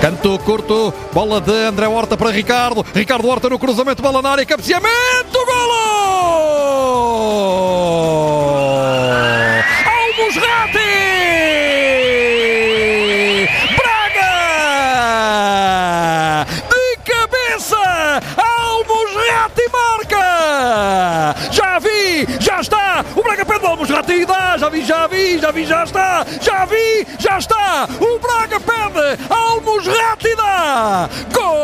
Canto curto, bola de André Horta para Ricardo. Ricardo Horta no cruzamento, bola na área, cabeceamento, golo! Já está! O Braga perde Ratti dá! Já vi, já vi, já vi, já está! Já vi, já está! O Braga perde! Almos Ratti dá! Gol!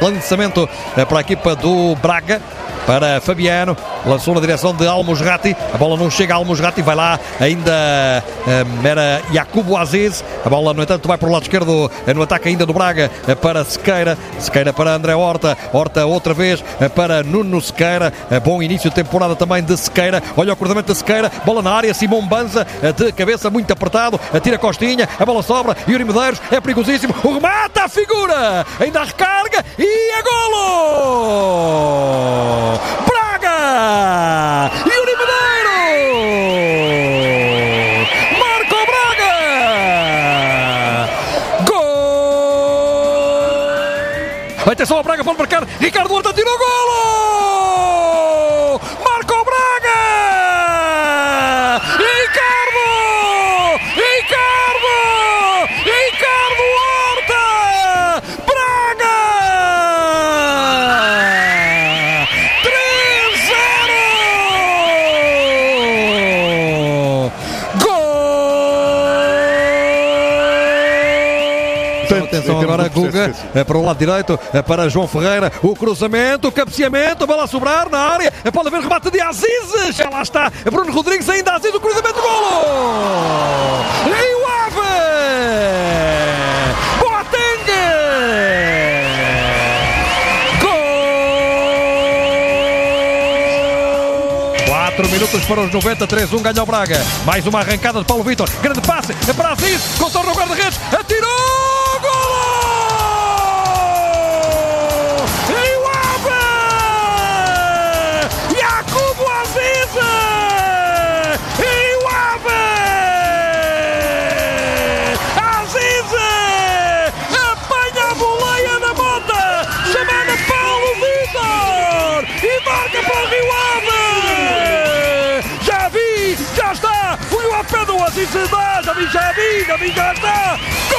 Lançamento eh, para a equipa do Braga para Fabiano, lançou na direção de Almos Ratti, a bola não chega a Almos Ratti, vai lá ainda um, era Jacobo Aziz, a bola no entanto vai para o lado esquerdo no ataque ainda do Braga para Sequeira, Sequeira para André Horta, Horta outra vez para Nuno Sequeira, bom início de temporada também de Sequeira, olha o cruzamento de Sequeira, bola na área, Simão Banza de cabeça muito apertado, tira Costinha, a bola sobra, Yuri Medeiros é perigosíssimo, o remate à figura, ainda a recarga. E é golo! Atenção a Braga, pode marcar. Ricardo Horta tirou golo! Atenção agora, Guga, eh, para o lado direito, eh, para João Ferreira, o cruzamento, o cabeceamento, bola a sobrar na área, eh, pode haver remate de Aziz, já lá está, Bruno Rodrigues ainda Aziz, o cruzamento, golo! E o Ave! Boateng! Gol! 4 minutos para os 90, 3-1, ganha o Braga. Mais uma arrancada de Paulo Vitor, grande passe é para Aziz, contorna o guarda-redes, atirou! Está! O Rio Ave pede